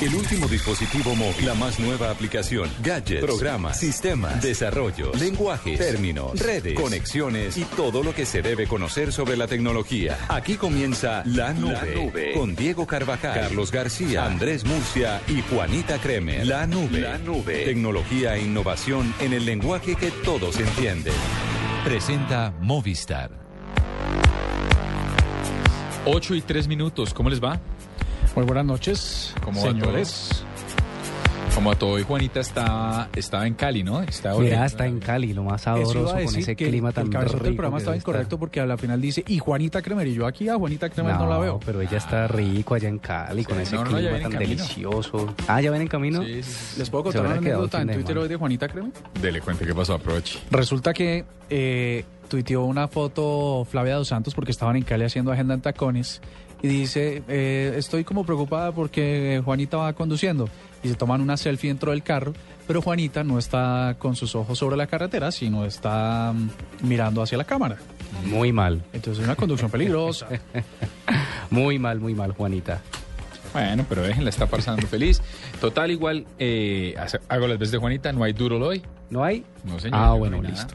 El último dispositivo móvil, la más nueva aplicación, gadgets, programas, sistemas, desarrollo, lenguajes, términos, redes, conexiones y todo lo que se debe conocer sobre la tecnología. Aquí comienza La Nube, con Diego Carvajal, Carlos García, Andrés Murcia y Juanita Kremer. La Nube. La Nube. Tecnología e innovación en el lenguaje que todos entienden. Presenta Movistar. 8 y 3 minutos, ¿cómo les va? Muy buenas noches, ¿Cómo señores. Como a todo, hoy Juanita está, estaba en Cali, ¿no? Está Mira, está en Cali, lo más Eso sabroso con ese que clima el tan cabezón rico. del programa estaba incorrecto porque a la final dice, y Juanita Kremer, y yo aquí a Juanita Kremer no, la veo. pero ella está rico allá en Cali con ese no, no, clima tan delicioso. Ah, ¿ya ven en camino? Sí, sí, sí. ¿Les puedo contar una anécdota en Twitter hoy de Juanita Kremer? Dele cuente qué pasó, aproveche. Resulta que eh, tuiteó una foto Flavia Dos Santos porque estaban en Cali haciendo agenda en tacones y dice, eh, estoy como preocupada porque Juanita va conduciendo y se toman una selfie dentro del carro, pero Juanita no está con sus ojos sobre la carretera, sino está mm, mirando hacia la cámara. Muy mal, Entonces es una conducción peligrosa. muy mal, muy mal, Juanita. Bueno, pero déjenla, está pasando feliz. Total, igual, eh, hago las veces de Juanita, no hay duro hoy. ¿No hay? No, señor. Ah, no bueno, listo.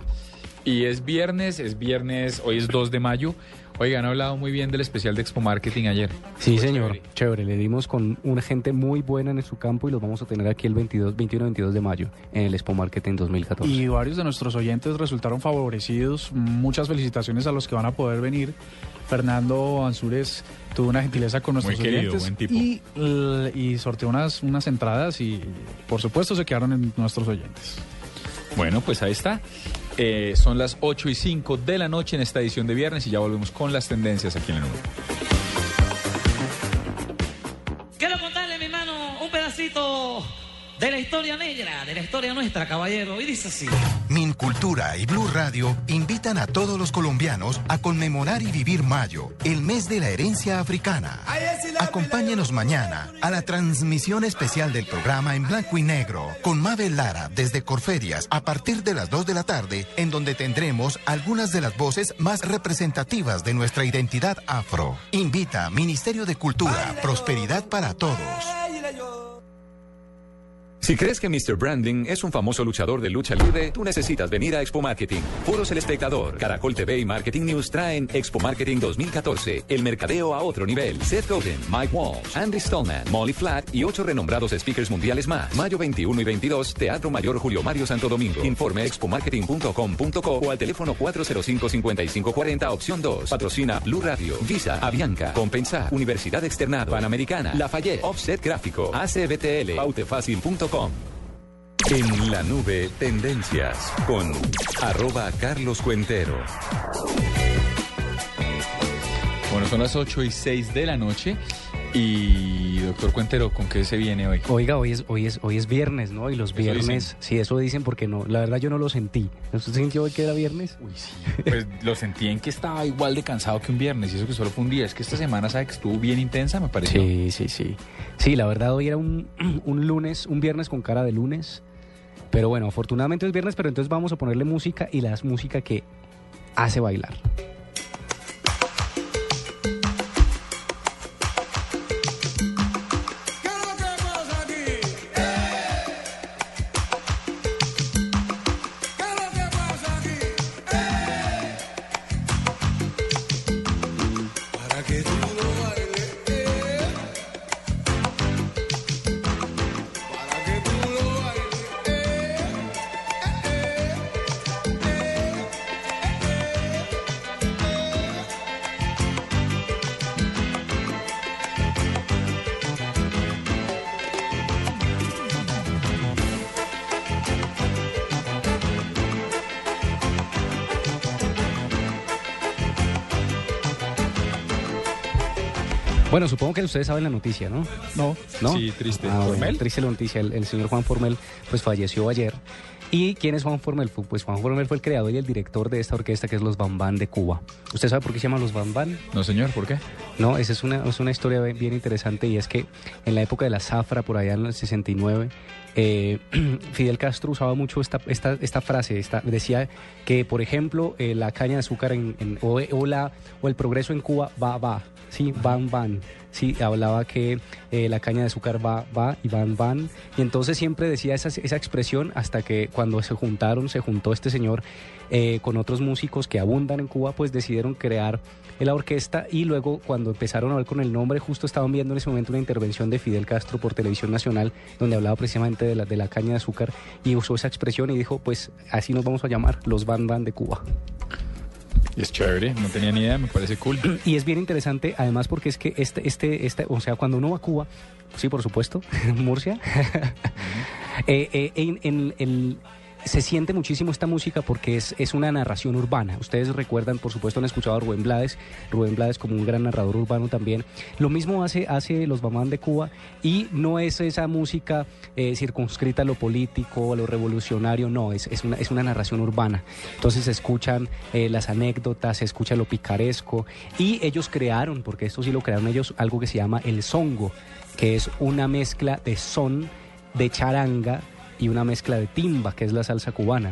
Y es viernes, es viernes, hoy es 2 de mayo. Oigan, han hablado muy bien del especial de Expo Marketing ayer. Sí, Fue señor. chévere. Chévere. Le dimos con una gente muy buena en su campo y los vamos a tener aquí el 22, 21 22 de mayo en el Expo Marketing 2014. Y varios de nuestros oyentes resultaron favorecidos. Muchas felicitaciones a los que van a poder venir. Fernando Ansúrez tuvo una gentileza con nuestros Muy querido, oyentes buen tipo. Y, l- y sorteó unas, unas entradas y por supuesto se quedaron en nuestros oyentes. Bueno, pues ahí está. Eh, son las 8 y 5 de la noche en esta edición de viernes y ya volvemos con las tendencias aquí en la nube. De la historia negra, de la historia nuestra, caballero. Y dice así. Mincultura y Blue Radio invitan a todos los colombianos a conmemorar y vivir Mayo, el mes de la herencia africana. Acompáñenos mañana a la transmisión especial del programa en blanco y negro con Mabel Lara desde Corferias a partir de las 2 de la tarde, en donde tendremos algunas de las voces más representativas de nuestra identidad afro. Invita Ministerio de Cultura, Prosperidad para Todos. Si crees que Mr. Branding es un famoso luchador de lucha libre, tú necesitas venir a Expo Marketing. Foros El Espectador, Caracol TV y Marketing News traen Expo Marketing 2014, el mercadeo a otro nivel. Seth Godin, Mike Walsh, Andy Stallman, Molly Flat y ocho renombrados speakers mundiales más. Mayo 21 y 22, Teatro Mayor Julio Mario Santo Domingo. Informe expomarketing.com.co o al teléfono 405-5540, opción 2. Patrocina Blue Radio, Visa, Avianca, Compensar, Universidad Externado, Panamericana, Lafayette, Offset Gráfico, ACBTL, pautefacil.com. En la nube, tendencias con arroba Carlos Cuentero. Bueno, son las 8 y 6 de la noche. Y doctor Cuentero, ¿con qué se viene hoy? Oiga, hoy es, hoy es, hoy es viernes, ¿no? Y los viernes, dicen. sí, eso dicen porque no, la verdad yo no lo sentí. ¿Usted sintió hoy que era viernes? Uy, sí. Pues lo sentí en que estaba igual de cansado que un viernes y eso que solo fue un día. Es que esta semana, ¿sabe que estuvo bien intensa? Me pareció. Sí, sí, sí. Sí, la verdad hoy era un, un lunes, un viernes con cara de lunes. Pero bueno, afortunadamente es viernes, pero entonces vamos a ponerle música y la música que hace bailar. Supongo que ustedes saben la noticia, ¿no? No, ¿No? Sí, triste. Ah, bueno, ¿Formel? triste la noticia. El, el señor Juan Formel pues falleció ayer. ¿Y quién es Juan Formel? Pues Juan Formel fue el creador y el director de esta orquesta que es los Bambán de Cuba. ¿Usted sabe por qué se llama los Bambán? No, señor, ¿por qué? No, esa es una, es una historia bien bien interesante y es que en la época de la zafra, por allá en el 69, eh, Fidel Castro usaba mucho esta, esta, esta frase, esta, decía que, por ejemplo, eh, la caña de azúcar en, en- o, o la, o el progreso en Cuba va, va, sí, van, van. Sí, hablaba que eh, la caña de azúcar va, va y van, van. Y entonces siempre decía esa, esa expresión hasta que cuando se juntaron, se juntó este señor eh, con otros músicos que abundan en Cuba, pues decidieron crear la orquesta y luego cuando empezaron a ver con el nombre, justo estaban viendo en ese momento una intervención de Fidel Castro por Televisión Nacional, donde hablaba precisamente de la, de la caña de azúcar y usó esa expresión y dijo, pues así nos vamos a llamar, los Van Van de Cuba. Y es chévere, no tenía ni idea, me parece cool. Y es bien interesante, además, porque es que este, este, este, o sea, cuando uno va a Cuba, sí, por supuesto, Murcia, eh, eh, en, en- en- se siente muchísimo esta música porque es, es una narración urbana. Ustedes recuerdan, por supuesto, han escuchado a Rubén Blades, Rubén Blades como un gran narrador urbano también. Lo mismo hace, hace los Bamán de Cuba y no es esa música eh, circunscrita a lo político, a lo revolucionario, no, es, es, una, es una narración urbana. Entonces se escuchan eh, las anécdotas, se escucha lo picaresco y ellos crearon, porque esto sí lo crearon ellos, algo que se llama el songo, que es una mezcla de son, de charanga y una mezcla de timba, que es la salsa cubana.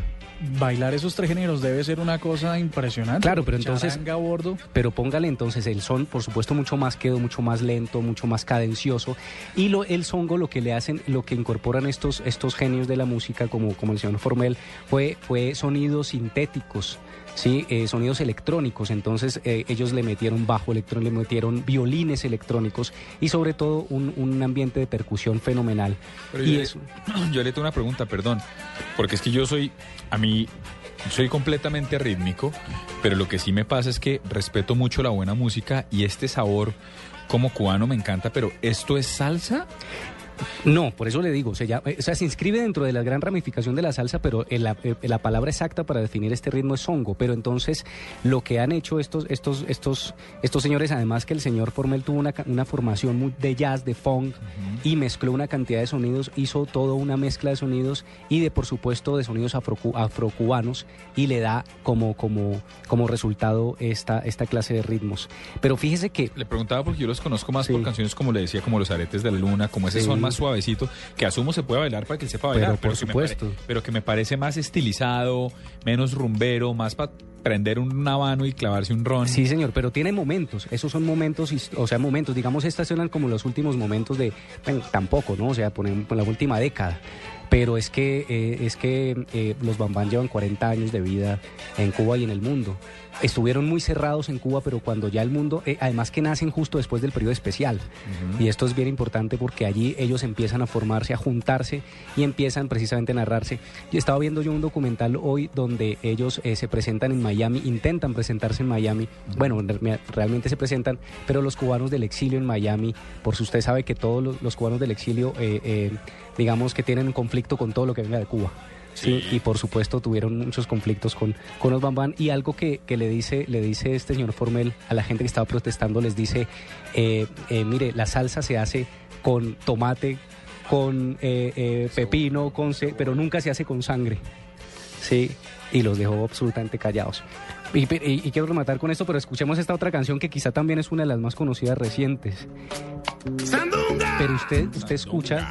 Bailar esos tres géneros debe ser una cosa impresionante. Claro, pero entonces- Charanga a bordo. Pero póngale entonces el son, por supuesto, mucho más quedo, mucho más lento, mucho más cadencioso. Y lo, el songo lo que le hacen, lo que incorporan estos, estos genios de la música, como, como el señor Formel, fue, fue sonidos sintéticos. Sí, eh, sonidos electrónicos, entonces eh, ellos le metieron bajo electrónico, le metieron violines electrónicos y sobre todo un, un ambiente de percusión fenomenal. Pero y yo, eso, yo le tengo una pregunta, perdón, porque es que yo soy, a mí, soy completamente rítmico, pero lo que sí me pasa es que respeto mucho la buena música y este sabor como cubano me encanta, pero ¿esto es salsa? No, por eso le digo, se llama- o sea, se inscribe dentro de la gran ramificación de la salsa, pero en la, eh, la palabra exacta para definir este ritmo es songo. Pero entonces lo que han hecho estos, estos, estos, estos señores, además que el señor Formel tuvo una, una formación de jazz, de funk, y mezcló una cantidad de sonidos, hizo toda una mezcla de sonidos y de, por supuesto, de sonidos afrocu- afrocubanos y le da como, como, como resultado esta, esta clase de ritmos. Pero fíjese que Le preguntaba porque yo los conozco más Sí. por canciones como le decía, como Los Aretes de la Luna, como ese Sí. son más suavecito, que asumo se puede bailar para que él sepa bailar, Pero por supuesto. pare- pero que me parece más estilizado, menos rumbero, más para prender un habano y clavarse un ron. Sí, señor, pero tiene momentos. Esos son momentos, o sea, momentos. Digamos, estas eran como los últimos momentos de. bueno, tampoco, ¿no? O sea, por ejemplo, la última década. Pero es que, eh, es que eh, los Bambán llevan 40 años de vida en Cuba y en el mundo. Estuvieron muy cerrados en Cuba, pero cuando ya el mundo, eh, además que nacen justo después del periodo especial. Y esto es bien importante porque allí ellos empiezan a formarse, a juntarse y empiezan precisamente a narrarse. Yo estaba viendo yo un documental hoy donde ellos se presentan en Miami, intentan presentarse en Miami. Bueno, en re- realmente se presentan, pero los cubanos del exilio en Miami, por si usted sabe que todos los, los cubanos del exilio, eh, eh, digamos que tienen un conflicto con todo lo que venga de Cuba. Sí, y por supuesto tuvieron muchos conflictos con, con los Bambán y algo que, que le dice le dice este señor Formel a la gente que estaba protestando les dice eh, eh, mire la salsa se hace con tomate con eh, eh, pepino con ce- pero nunca se hace con sangre. Sí. Y los dejó absolutamente callados. Y, y- y quiero rematar con esto pero escuchemos esta otra canción que quizá también es una de las más conocidas recientes. Pero usted usted escucha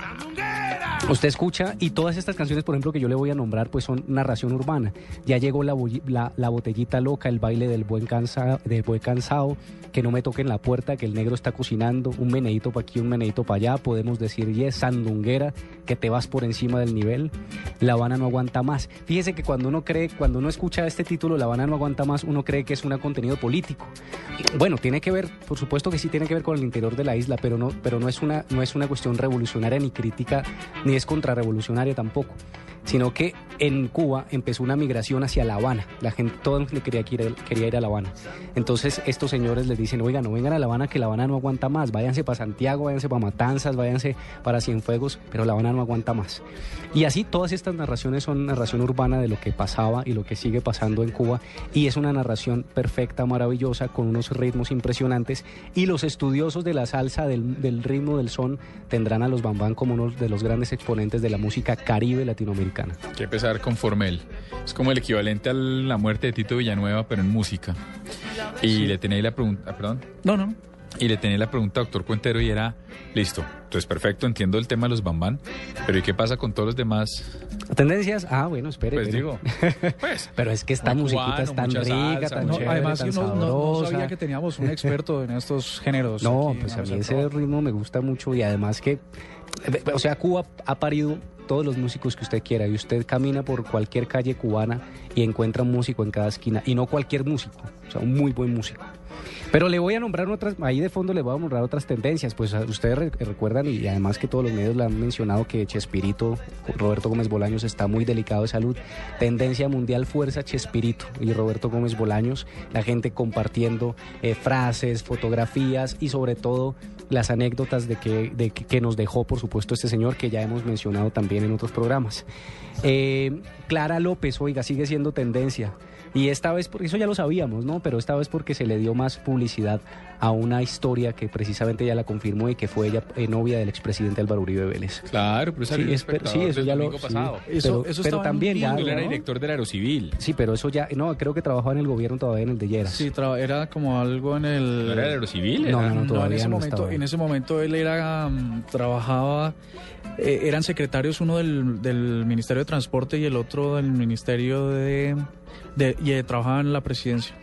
Usted escucha y todas estas canciones, por ejemplo, que yo le voy a nombrar, pues son narración urbana. Ya llegó la, la, la botellita loca, el baile del buen, cansa, del buen cansado, que no me toquen la puerta, que el negro está cocinando, un meneíto para aquí, un meneíto para allá, podemos decir yes, sandunguera, que te vas por encima del nivel, La Habana no aguanta más. Fíjese que cuando uno cree, cuando uno escucha este título, La Habana no aguanta más, uno cree que es un contenido político. Bueno, tiene que ver, por supuesto que sí tiene que ver con el interior de la isla, pero no, pero no es una, no es una cuestión revolucionaria ni crítica, ni es contrarrevolucionaria tampoco. Sino que en Cuba empezó una migración hacia La Habana. La gente, todo el quería ir, quería ir a La Habana. Entonces estos señores les dicen, oigan, no vengan a La Habana, que La Habana no aguanta más. Váyanse para Santiago, váyanse para Matanzas, váyanse para Cienfuegos, pero La Habana no aguanta más. Y así todas estas narraciones son narración urbana de lo que pasaba y lo que sigue pasando en Cuba. Y es una narración perfecta, maravillosa, con unos ritmos impresionantes. Y los estudiosos de la salsa, del, del ritmo, del son, tendrán a los Bambán como uno de los grandes exponentes de la música caribe latinoamericana. Hay que empezar con Formel. Es como el equivalente a la muerte de Tito Villanueva, pero en música. Y le tenía ahí la pregunta, ah, perdón. No, no. y le tenía la pregunta a doctor Cuentero y era, listo, entonces perfecto, entiendo el tema de los bambán, pero ¿y qué pasa con todos los demás? ¿Tendencias? Ah, bueno, espere. Pues espere. digo, pues, Pero es que esta musiquita es tan rica, salsa, tan no, chévere, Además, tan que no, no- no sabía que teníamos un experto en estos géneros. No, aquí pues a mí ese ritmo me gusta mucho y además que, o sea, Cuba ha parido todos los músicos que usted quiera y usted camina por cualquier calle cubana y encuentra un músico en cada esquina y no cualquier músico, o sea, un muy buen músico. Pero le voy a nombrar otras, ahí de fondo le voy a nombrar otras tendencias, pues ustedes re- recuerdan y además que todos los medios le han mencionado que Chespirito, Roberto Gómez Bolaños está muy delicado de salud. Tendencia mundial fuerza Chespirito y Roberto Gómez Bolaños, la gente compartiendo eh, frases, fotografías y sobre todo las anécdotas de que, de que nos dejó, por supuesto, este señor que ya hemos mencionado también en otros programas. Eh, Clara López, oiga, sigue siendo tendencia. Y esta vez, porque eso ya lo sabíamos, ¿no? Pero esta vez porque se le dio más publicidad a una historia que precisamente ya la confirmó y que fue ella eh, novia del expresidente Álvaro Uribe Vélez. claro, pero Sí, el es- pero- sí, eso ya lo- domingo sí. pasado. Eso- pero, eso pero en también ya... Él era ¿no? director del Aerocivil. Sí, pero eso ya... No, creo que trabajaba en el gobierno todavía en el de Lleras. Sí, era como algo en el... ¿No era del Aerocivil? No, Era- no, no, No, en ese no momento, estaba en ese momento él era mm, trabajaba, eh, eran secretarios uno del, del Ministerio de Transporte y el otro del Ministerio de, de y eh, trabajaban en la presidencia.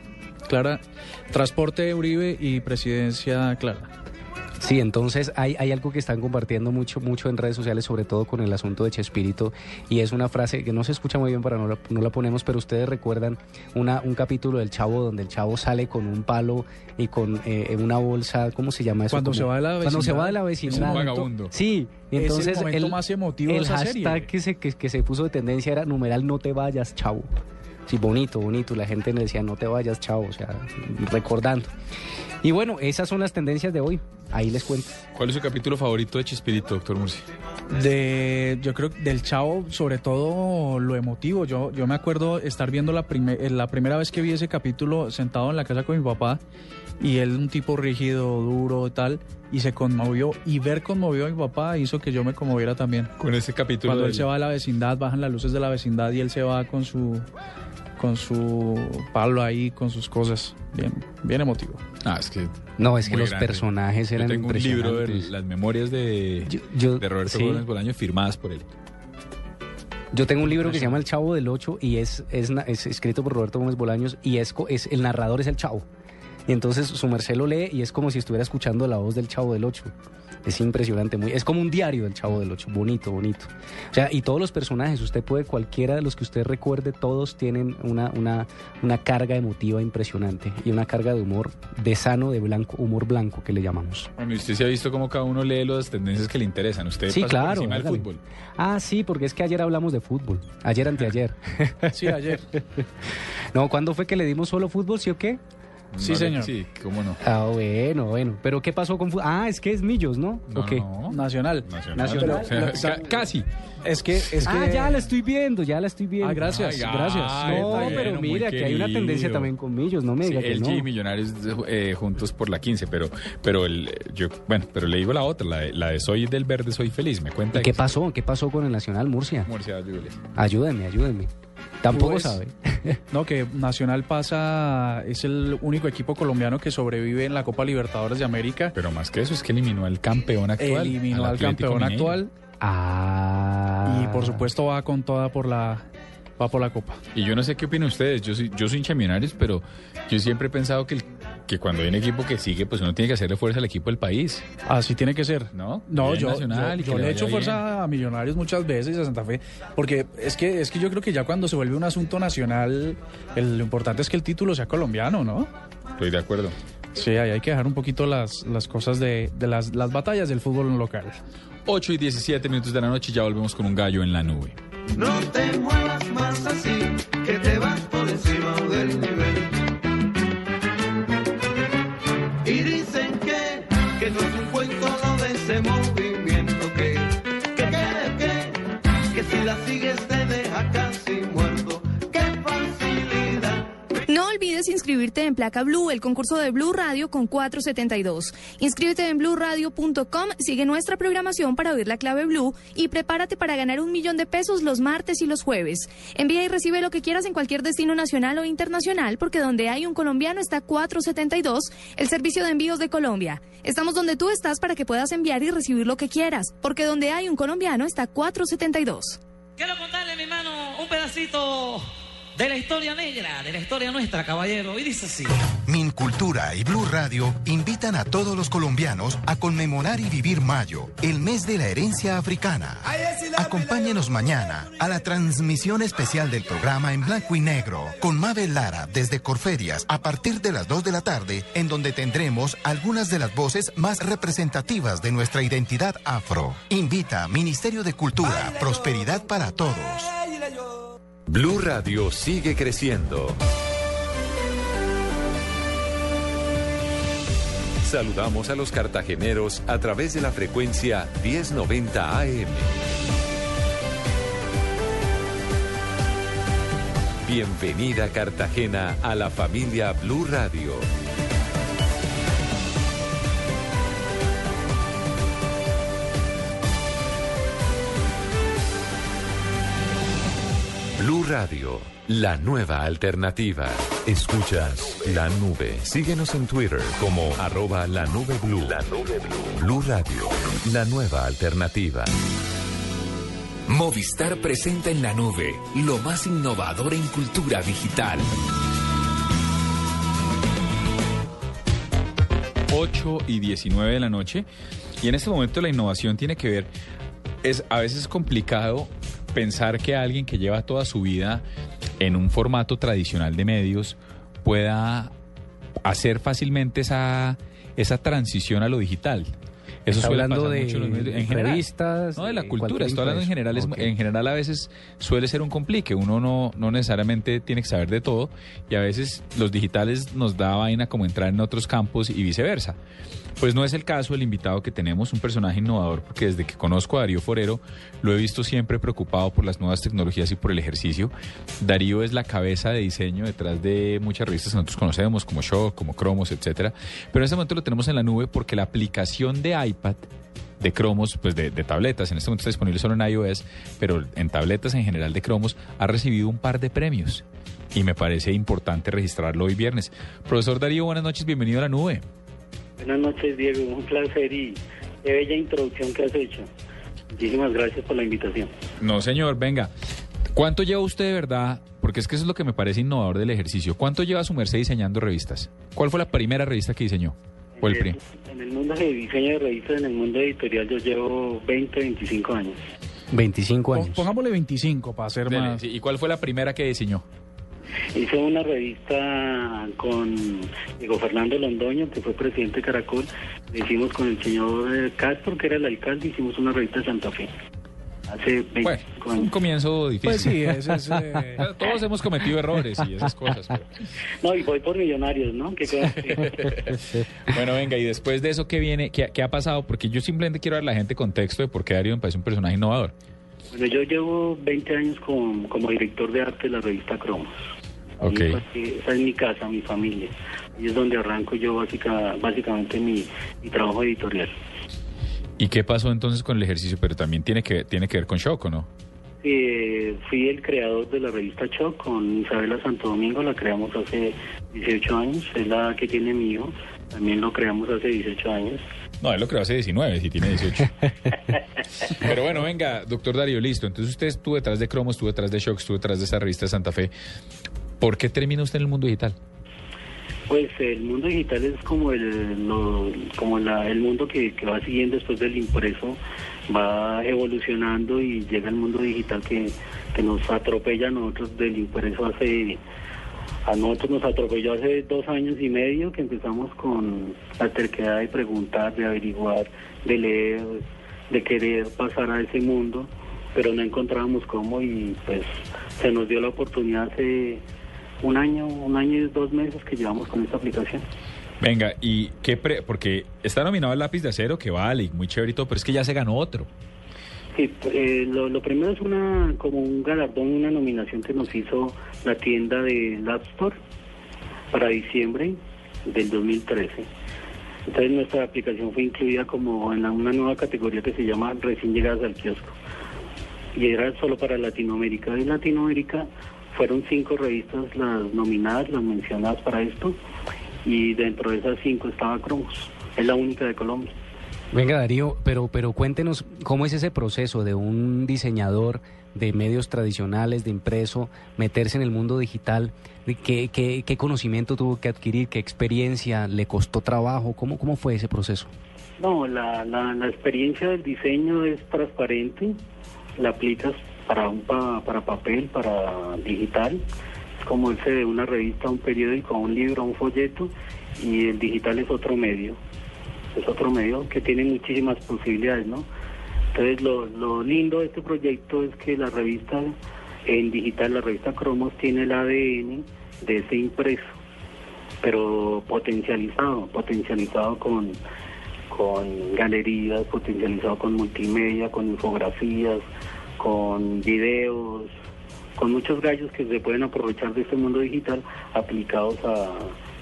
Clara, Transporte Uribe y Presidencia Clara. Sí, entonces hay, hay algo que están compartiendo mucho, mucho en redes sociales, sobre todo con el asunto de Chespirito, y es una frase que no se escucha muy bien para no la, no la ponemos, pero ustedes recuerdan una, un capítulo del Chavo donde el Chavo sale con un palo y con eh, una bolsa, ¿cómo se llama eso? Cuando Como- se va de la Cuando se vecindad. va de la Es un vecindad. vagabundo. Sí, y Es el entonces momento más emotivo de el esa hashtag serie. Que, se, que, que se puso de tendencia era numeral no te vayas, Chavo. Sí, bonito, bonito. La gente le decía no te vayas, Chavo, o sea, recordando. Y bueno, esas son las tendencias de hoy. Ahí les cuento. ¿Cuál es su capítulo favorito de Chespirito, doctor Murci? De, yo creo que del Chavo, sobre todo lo emotivo. Yo, yo me acuerdo estar viendo la, prime- eh, la primera vez que vi ese capítulo sentado en la casa con mi papá y él un tipo rígido, duro y tal, y se conmovió. Y ver conmovió a mi papá hizo que yo me conmoviera también. Con ese capítulo. Cuando él se va a la vecindad, bajan las luces de la vecindad y él se va con su con su palo ahí, con sus cosas. Bien, bien emotivo. Ah, es que No, es que los grande. personajes yo eran tengo un libro de las memorias de, Yo, yo- de Roberto sí, Gómez Bolaño firmadas por él. yo tengo un libro que se llama El Chavo del Ocho y es, es, escrito por Roberto Gómez Bolaños y es, es el narrador es el Chavo. Y entonces su merced lo lee y es como si estuviera escuchando la voz del Chavo del Ocho. Es impresionante, muy, es como un diario del Chavo del Ocho, bonito, bonito. O sea, y todos los personajes, usted puede, cualquiera de los que usted recuerde, todos tienen una, una, una carga emotiva impresionante y una carga de humor de sano, de blanco, humor blanco que le llamamos. Bueno, y usted se ha visto cómo cada uno lee las tendencias que le interesan. Usted Sí, pasa claro, por encima del fútbol. Ah, sí, porque es que ayer hablamos de fútbol. Ayer, anteayer. Sí, ayer. no, ¿cuándo fue que le dimos solo fútbol, sí o qué? Sí, señor. Sí, cómo no. Ah, bueno, bueno. ¿Pero qué pasó con? Ah, es que es Millos, ¿no? No, ¿O qué? no. Nacional. Nacional. Nacional. O sea, Pero- ca- casi. Es que es ah, ya la estoy viendo, ya la estoy viendo. Ah, gracias, Ay, gracias. ay, No, bien, pero mira que hay una tendencia también con Millos, no me Sí, diga que LG no. y Millonarios eh, juntos por la 15, pero pero el yo bueno, pero le digo la otra, la de, la de Soy del Verde, soy feliz, me cuenta. ¿Y qué pasó? ¿Qué pasó con el Nacional Murcia? Murcia, ayúdele. Ayúdeme, ayúdeme. Tampoco Pues, sabe. No, que Nacional pasa, es el único equipo colombiano que sobrevive en la Copa Libertadores de América. Pero más que eso es que eliminó al campeón actual. Eliminó al, campeón Mineiro. actual Ah. y por supuesto va con toda por la va por la Copa. Y yo no sé qué opinan ustedes, yo soy yo soy hincha Millonarios, pero yo siempre he pensado que el- que cuando hay un equipo que sigue, pues uno tiene que hacerle fuerza al equipo del país, Así tiene que ser. ¿no? No, yo, Nacional yo- le he hecho bien. fuerza a Millonarios muchas veces a Santa Fe, porque es que es que yo creo que ya cuando se vuelve un asunto nacional, el- lo importante es que el título sea colombiano, ¿no? Estoy de acuerdo. Sí, ahí hay que dejar un poquito las, las cosas de, de las, las batallas del fútbol local. 8 y 17 minutos de la noche y ya volvemos con un gallo en la nube. No te muevas más así, que te vas por encima del nivel. Inscribirte en Placa Blue, el concurso de Blue Radio con 472. Inscríbete en blueradio.com, sigue nuestra programación para oír la clave Blue y prepárate para ganar un millón de pesos los martes y los jueves. Envía y recibe lo que quieras en cualquier destino nacional o internacional, porque donde hay un colombiano está 472, el servicio de envíos de Colombia. Estamos donde tú estás para que puedas enviar y recibir lo que quieras, porque donde hay un colombiano está 472. Quiero contarle, mi hermano, un pedacito de la historia negra, de la historia nuestra, caballero. Y dice así. Mincultura y Blue Radio invitan a todos los colombianos a conmemorar y vivir mayo, el mes de la herencia africana. Acompáñenos mañana a la transmisión especial del programa en blanco y negro con Mabel Lara desde Corferias a partir de las 2 de la tarde, en donde tendremos algunas de las voces más representativas de nuestra identidad afro. Invita Ministerio de Cultura, Prosperidad para Todos. Blue Radio sigue creciendo. Saludamos a los cartageneros a través de la frecuencia 1090 AM. Bienvenida Cartagena a la familia Blue Radio. Blue Radio, la nueva alternativa. Escuchas la nube. Síguenos en Twitter como arroba la nube blue. La nube blue. Blue Radio, la nueva alternativa. Movistar presenta en la nube lo más innovador en cultura digital. 8 y 19 de la noche. Y en este momento la innovación tiene que ver, es a veces complicado pensar que alguien que lleva toda su vida en un formato tradicional de medios pueda hacer fácilmente esa, esa transición a lo digital. Eso Está suele hablando pasar de mucho en los. En general, revistas, no de la de cultura, estoy hablando en general, es- en general a veces suele ser un complique, uno no, no necesariamente tiene que saber de todo y a veces los digitales nos da vaina como entrar en otros campos y viceversa. Pues no es el caso el invitado que tenemos, un personaje innovador, porque desde que conozco a Darío Forero lo he visto siempre preocupado por las nuevas tecnologías y por el ejercicio. Darío es la cabeza de diseño detrás de muchas revistas que nosotros conocemos, como Shock, como Cromos, etcétera. Pero en este momento lo tenemos en la nube porque la aplicación de iPad de cromos, pues de, de tabletas, en este momento está disponible solo en iOS, pero en tabletas en general de cromos ha recibido un par de premios y me parece importante registrarlo hoy viernes. Profesor Darío, buenas noches, bienvenido a la nube. Buenas noches, Diego. Un placer y qué bella introducción que has hecho. Muchísimas gracias por la invitación. No, señor, venga. ¿Cuánto lleva usted de verdad? Porque es que eso es lo que me parece innovador del ejercicio. ¿Cuánto lleva su merced diseñando revistas? ¿Cuál fue la primera revista que diseñó? ¿O el En prim? En el mundo de diseño de revistas, en el mundo editorial, yo llevo 20, 25 años. 25 Pon- años. Pongámosle 25 para hacer Dele, más. ¿Y cuál fue la primera que diseñó? Hice una revista con Diego Fernando Londoño, que fue presidente de Caracol. Le hicimos con el señor eh, Castro, que era el alcalde, hicimos una revista de Santa Fe. Hace 25 Bueno, es un años. comienzo difícil. Pues sí, es, eh, Todos hemos cometido errores y esas cosas. pero- No, y voy por millonarios, ¿no? Queda- Bueno, venga, y después de eso, ¿qué viene? ¿Qué, qué ha pasado? Porque yo simplemente quiero dar a la gente contexto de por qué Darío me parece un personaje innovador. Bueno, yo llevo 20 años con- como director de arte de la revista Cromos. Ok. Y, pues, esa es mi casa, mi familia. Y es donde arranco yo básica, básicamente mi, mi trabajo editorial. ¿Y qué pasó entonces con el ejercicio? Pero también tiene que, tiene que ver con Shock, ¿o no? Eh, fui el creador de la revista Choc con Isabela Santo Domingo, la creamos hace 18 años, es la que tiene mi hijo, también lo creamos hace 18 años. No, él lo creó hace 19, si tiene 18. Pero bueno, venga, doctor Darío, listo. Entonces usted estuvo detrás de Cromos, estuvo detrás de Shock, estuvo detrás de esa revista de Santa Fe. ¿Por qué termina usted en el mundo digital? Pues el mundo digital es como el, lo- como la- el mundo que, va siguiendo después del impreso, va evolucionando y llega el mundo digital que, que nos atropella a nosotros del impreso hace... A nosotros nos atropelló hace dos años y medio que empezamos con la terquedad de preguntar, de averiguar, de leer, de querer pasar a ese mundo, pero no encontrábamos cómo y pues se nos dio la oportunidad hace un año, un año y dos meses que llevamos con esta aplicación. Venga, ¿y qué pre Porque está nominado el lápiz de acero, que vale, muy chévere y todo, pero es que ya se ganó otro. Sí, eh, lo, lo primero es una como un galardón, una nominación que nos hizo la tienda de App Store. para diciembre del 2013. Entonces nuestra aplicación fue incluida como en una nueva categoría que se llama recién llegadas al kiosco. Y era solo para Latinoamérica. De Latinoamérica fueron cinco revistas las nominadas, las mencionadas para esto. Y dentro de esas cinco estaba Cromos. Es la única de Colombia. Venga, Darío, pero, pero cuéntenos cómo es ese proceso de un diseñador de medios tradicionales, de impreso, meterse en el mundo digital. ¿De ¿Qué, qué, qué conocimiento tuvo que adquirir? ¿Qué experiencia? ¿Le costó trabajo? ¿Cómo, cómo fue ese proceso? No, la, la, la experiencia del diseño es transparente, la aplicas para un pa- para papel, para digital, es como irse de una revista un periódico, un libro, un folleto, y el digital es otro medio, es otro medio que tiene muchísimas posibilidades, ¿no? Entonces lo, lo lindo de este proyecto es que la revista en digital, la revista Cromos, tiene el ADN de ese impreso, pero potencializado, potencializado con con galerías, potencializado con multimedia, con infografías, con videos, con muchos gallos que se pueden aprovechar de este mundo digital aplicados a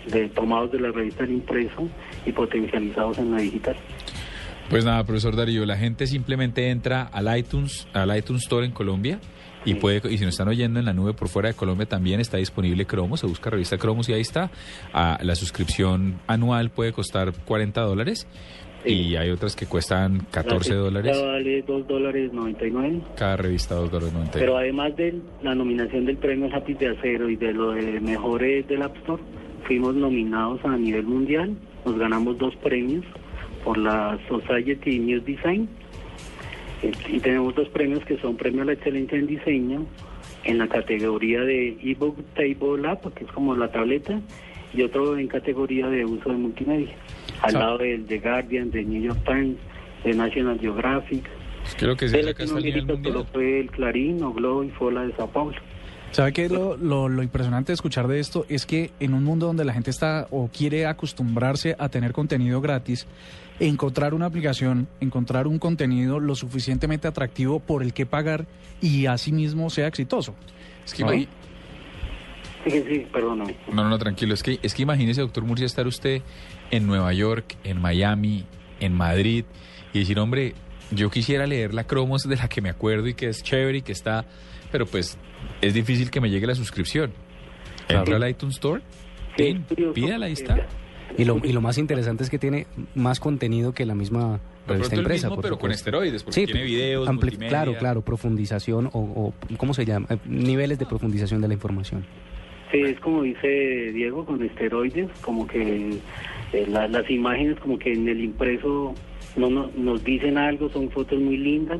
de, tomados de la revista del impreso y potencializados en la digital. Pues nada, profesor Darío, la gente simplemente entra al iTunes, al iTunes Store en Colombia y puede, y si nos están oyendo en la nube por fuera de Colombia también está disponible Cromos, se busca revista Cromos y ahí está. Ah, la suscripción anual puede costar 40 dólares y hay otras que cuestan 14 La dólares. vale 2 dólares 99. Cada revista 2 dólares 90. Pero además de la nominación del premio Lápiz de Acero y de lo de mejores del App Store, fuimos nominados a nivel mundial. Nos ganamos dos premios por la Society News Design. Y tenemos dos premios que son premio a la excelencia en diseño en la categoría de ebook table app, que es como la tableta, y otro en categoría de uso de multimedia, al lado del The Guardian, de New York Times, de National Geographic. Es que lo que se De saca es mundial. solo fue el Clarín, o Globo y Fola de Sao Paulo. ¿Sabe qué? Lo, lo, lo impresionante de escuchar de esto es que en un mundo donde la gente está o quiere acostumbrarse a tener contenido gratis, encontrar una aplicación, encontrar un contenido lo suficientemente atractivo por el que pagar y asimismo sea exitoso. Es que ¿No? Sí, sí, perdóname. No, no, no, tranquilo. Es que, es que imagínese, doctor Murcia, estar usted en Nueva York, en Miami, en Madrid, y decir, hombre, yo quisiera leer la Cromos de la que me acuerdo y que es chévere y que está, pero pues es difícil que me llegue la suscripción. Entra al iTunes Store, Sí, pídala, ahí está. Y lo, y lo más interesante es que tiene más contenido que la misma revista impresa. mismo, pero con esteroides, porque tiene videos, ampli- multimedia. Claro, claro, profundización o, o, ¿cómo se llama? Eh, Niveles de profundización de la información. Es como dice Diego, con esteroides, como que eh, la- las imágenes como que en el impreso no, no- nos dicen algo, son fotos muy lindas,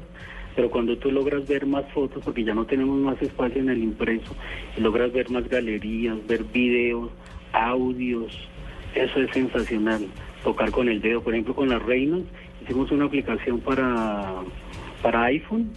pero cuando tú logras ver más fotos, porque ya no tenemos más espacio en el impreso, logras ver más galerías, ver videos, audios, eso es sensacional. Tocar con el dedo, por ejemplo, con las reinas, hicimos una aplicación para, para iPhone,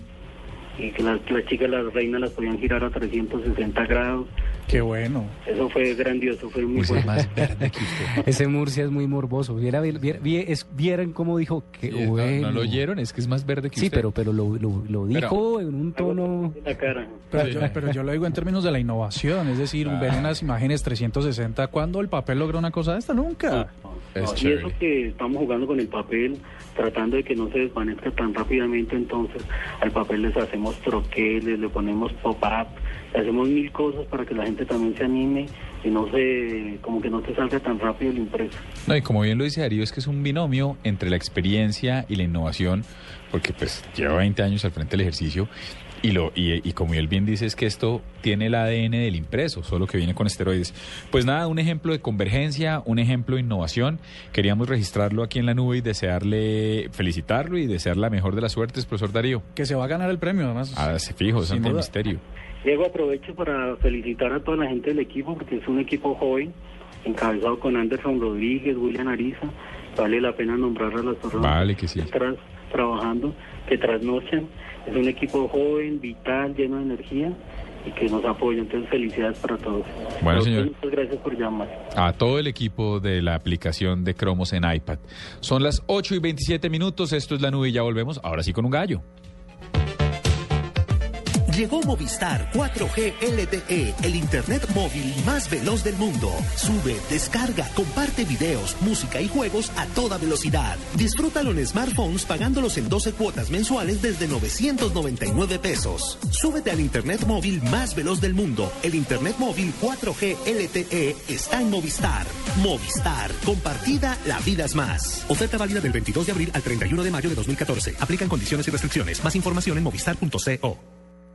y que las, las chicas, las reinas las podían girar a 360 grados. Qué bueno. Eso fue grandioso, fue muy es bueno. más verde que usted. Ese Murcia es muy morboso. Viera, viera- vi- es- vieran cómo dijo que Sí, no- bueno. no, lo oyeron, es que es más verde que Sí, usted. pero, pero lo, lo, lo dijo en un tono... La cara. Pero, Sí. yo, pero yo lo digo en términos de la innovación, es decir, ver unas imágenes 360, ¿cuándo el papel logra una cosa de esta? Nunca. Es No, y chévere. eso que estamos jugando con el papel, tratando de que no se desvanezca tan rápidamente, entonces al papel les hacemos troqueles, le ponemos pop-up, le hacemos mil cosas para que la gente también se anime y no se, como que no se salga tan rápido el impreso. No, y como bien lo dice Darío, es que es un binomio entre la experiencia y la innovación, porque pues lleva 20 años al frente del ejercicio, y, lo, y, y como él bien dice, es que esto tiene el ADN del impreso, solo que viene con esteroides. Pues nada, un ejemplo de convergencia, un ejemplo de innovación. Queríamos registrarlo aquí en la nube y desearle, felicitarlo y desear la mejor de las suertes, profesor Darío. Que se va a ganar el premio, además. Ah, se fijo, Sin Santo duda. Misterio. Diego, aprovecho para felicitar a toda la gente del equipo porque es un equipo joven, encabezado con Anderson Rodríguez, William Ariza. Vale la pena nombrar a las personas Vale, que sí. están trabajando, que trasnochan. Es un equipo joven, vital, lleno de energía y que nos apoya. Entonces, felicidades para todos. Bueno, señor. Muchas gracias por llamar. a todo el equipo de la aplicación de Cromos en iPad. Son las 8 y 27 minutos, esto es la nube y ya volvemos, ahora sí con un gallo. Llegó Movistar 4G LTE, el internet móvil más veloz del mundo. Sube, descarga, comparte videos, música y juegos a toda velocidad. Disfrútalo en smartphones pagándolos en 12 cuotas mensuales desde 999 pesos. Súbete al internet móvil más veloz del mundo. El internet móvil 4G LTE está en Movistar. Movistar, compartida, la vida es más. Oferta válida del 22 de abril al 31 de mayo de 2014. Aplican condiciones y restricciones. Más información en movistar.co.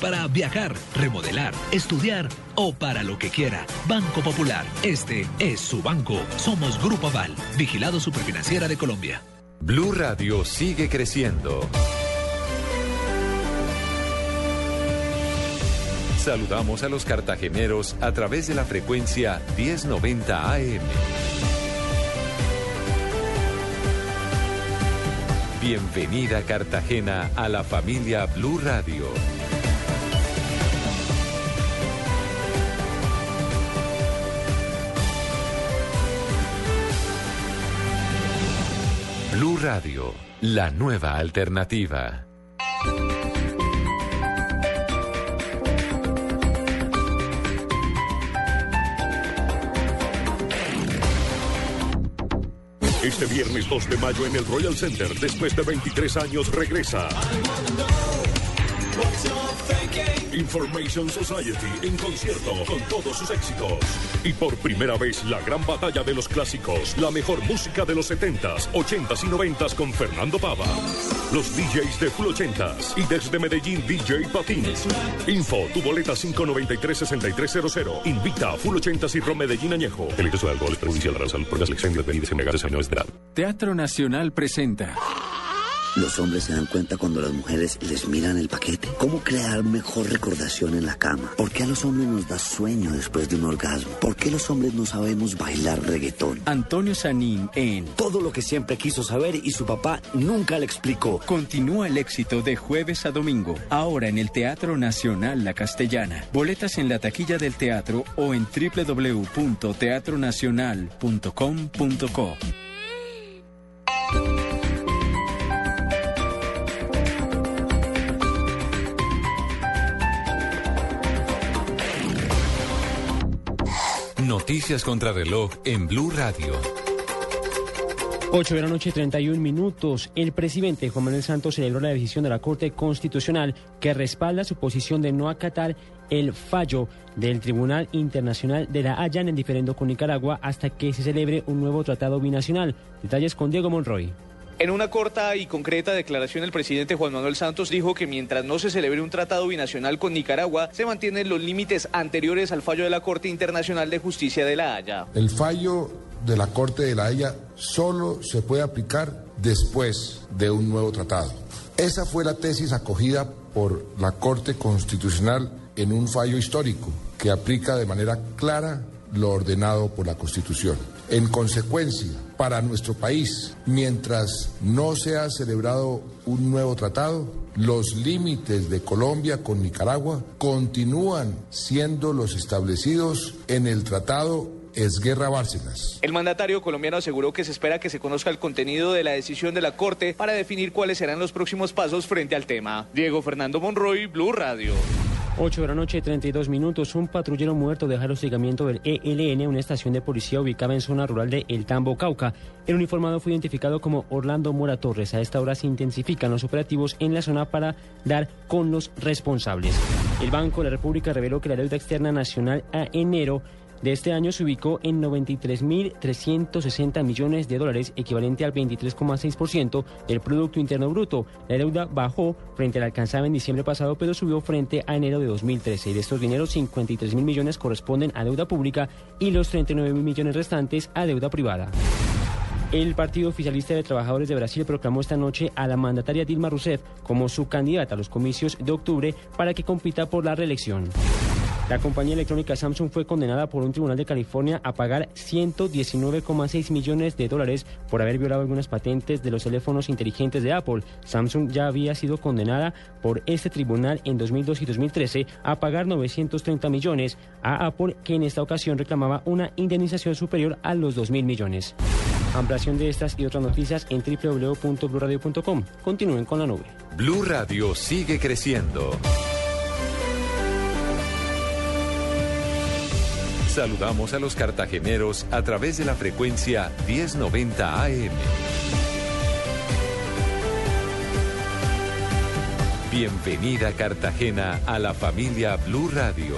para viajar, remodelar, estudiar o para lo que quiera. Banco Popular. Este es su banco. Somos Grupo Aval. Vigilado Superfinanciera de Colombia. Blue Radio sigue creciendo. Saludamos a los cartageneros a través de la frecuencia 1090 AM. Bienvenida Cartagena a la familia Blue Radio. Blue Radio, la nueva alternativa. Este viernes 2 de mayo en el Royal Center, después de 23 años, regresa. Information Society en concierto con todos sus éxitos. Y por primera vez la gran batalla de los clásicos, la mejor música de los 70s, 80s y 90s con Fernando Pava. Los DJs de Full 80s y desde Medellín DJ Patín. Info, tu boleta 593-6300. Invita a Full 80s y Rom Medellín Añejo. El exceso de alcohol es perjudicial para la salud por las lecciones de bebidas a. Teatro Nacional presenta. Los hombres se dan cuenta cuando las mujeres les miran el paquete. ¿Cómo crear mejor recordación en la cama? ¿Por qué a los hombres nos da sueño después de un orgasmo? ¿Por qué los hombres no sabemos bailar reggaetón? Antonio Sanín en Todo lo que siempre quiso saber y su papá nunca le explicó. Continúa el éxito de jueves a domingo, ahora en el Teatro Nacional La Castellana. Boletas en la taquilla del teatro o en www.teatronacional.com.co. Noticias contra reloj en Blue Radio. 8 de la noche, 31 minutos. El presidente Juan Manuel Santos celebró la decisión de la Corte Constitucional que respalda su posición de no acatar el fallo del Tribunal Internacional de la Haya en diferendo con Nicaragua hasta que se celebre un nuevo tratado binacional. Detalles con Diego Monroy. En una corta y concreta declaración, el presidente Juan Manuel Santos dijo que mientras no se celebre un tratado binacional con Nicaragua, se mantienen los límites anteriores al fallo de la Corte Internacional de Justicia de la Haya. El fallo de la Corte de la Haya solo se puede aplicar después de un nuevo tratado. Esa fue la tesis acogida por la Corte Constitucional en un fallo histórico que aplica de manera clara lo ordenado por la Constitución. En consecuencia, para nuestro país, mientras no se ha celebrado un nuevo tratado, los límites de Colombia con Nicaragua continúan siendo los establecidos en el tratado Esguerra Bárcenas. El mandatario colombiano aseguró que se espera que se conozca el contenido de la decisión de la Corte para definir cuáles serán los próximos pasos frente al tema. Diego Fernando Monroy, Blue Radio. 8 de la noche, 32 minutos. Un patrullero muerto deja el hostigamiento del ELN, una estación de policía ubicada en zona rural de El Tambo, Cauca. El uniformado fue identificado como Orlando Mora Torres. A esta hora se intensifican los operativos en la zona para dar con los responsables. El Banco de la República reveló que la deuda externa nacional a enero de este año se ubicó en 93.360 millones de dólares, equivalente al 23,6% del Producto Interno Bruto. La deuda bajó frente al alcanzado en diciembre pasado, pero subió frente a enero de 2013. Y de estos dineros, 53 mil millones corresponden a deuda pública y los 39 mil millones restantes a deuda privada. El Partido Oficialista de Trabajadores de Brasil proclamó esta noche a la mandataria Dilma Rousseff como su candidata a los comicios de octubre para que compita por la reelección. La compañía electrónica Samsung fue condenada por un tribunal de California a pagar 119,6 millones de dólares por haber violado algunas patentes de los teléfonos inteligentes de Apple. Samsung ya había sido condenada por este tribunal en 2002 y 2013 a pagar 930 millones a Apple, que en esta ocasión reclamaba una indemnización superior a los 2 mil millones. Ampliación de estas y otras noticias en www.bluradio.com. Continúen con la nube. Blue Radio sigue creciendo. Saludamos a los cartageneros a través de la frecuencia 1090 AM. Bienvenida Cartagena a la familia Blue Radio.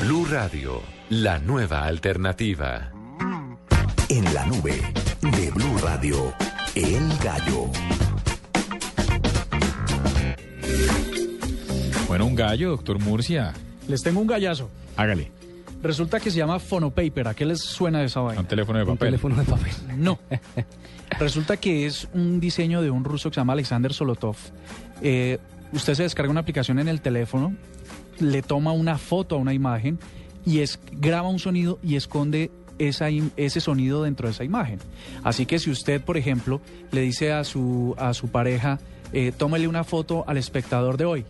Blue Radio, la nueva alternativa. En la nube de Blue Radio, El Gallo. Bueno, un gallo, doctor Murcia. Les tengo un gallazo. Hágale. Resulta que se llama Phonopaper. ¿A qué les suena de esa vaina? Un teléfono de Un papel. teléfono de papel. No. Resulta que es un diseño de un ruso que se llama Alexander Solotov. Eh, usted se descarga una aplicación en el teléfono, le toma una foto a una imagen y es, graba un sonido y esconde esa, ese sonido dentro de esa imagen. Así que si usted, por ejemplo, le dice a su, a su pareja, eh, tómele una foto al espectador de hoy.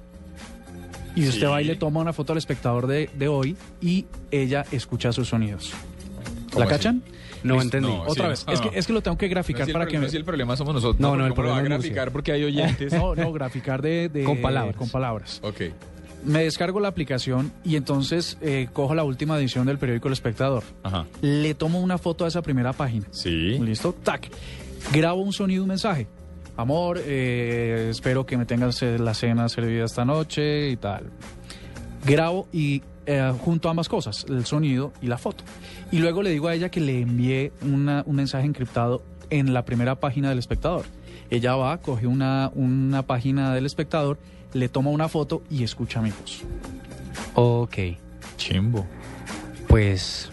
Y usted Sí. va y le toma una foto al espectador de, de hoy y ella escucha sus sonidos. ¿Cómo ¿La así? cachan? No Listo, entendí. no, Otra sí, vez. no. Es, que, es que lo tengo que No graficar es el para que... no es el problema somos nosotros. No, no, el ¿cómo lo va a problema es graficar porque hay oyentes. No, no, graficar de, de- Con palabras. Con palabras. Ok. Me descargo la aplicación y entonces eh, cojo la última edición del periódico El Espectador. Ajá. Le tomo una foto a esa primera página. Sí. ¿Listo? Tac. Grabo un sonido, un mensaje. Amor, eh, espero que me tengas eh, la cena servida esta noche y tal. Grabo y eh, junto ambas cosas, el sonido y la foto. Y luego le digo a ella que le envié una- un mensaje encriptado en la primera página del espectador. Ella va, coge una, una página del espectador, le toma una foto y escucha mi voz. Ok. Chimbo. Pues,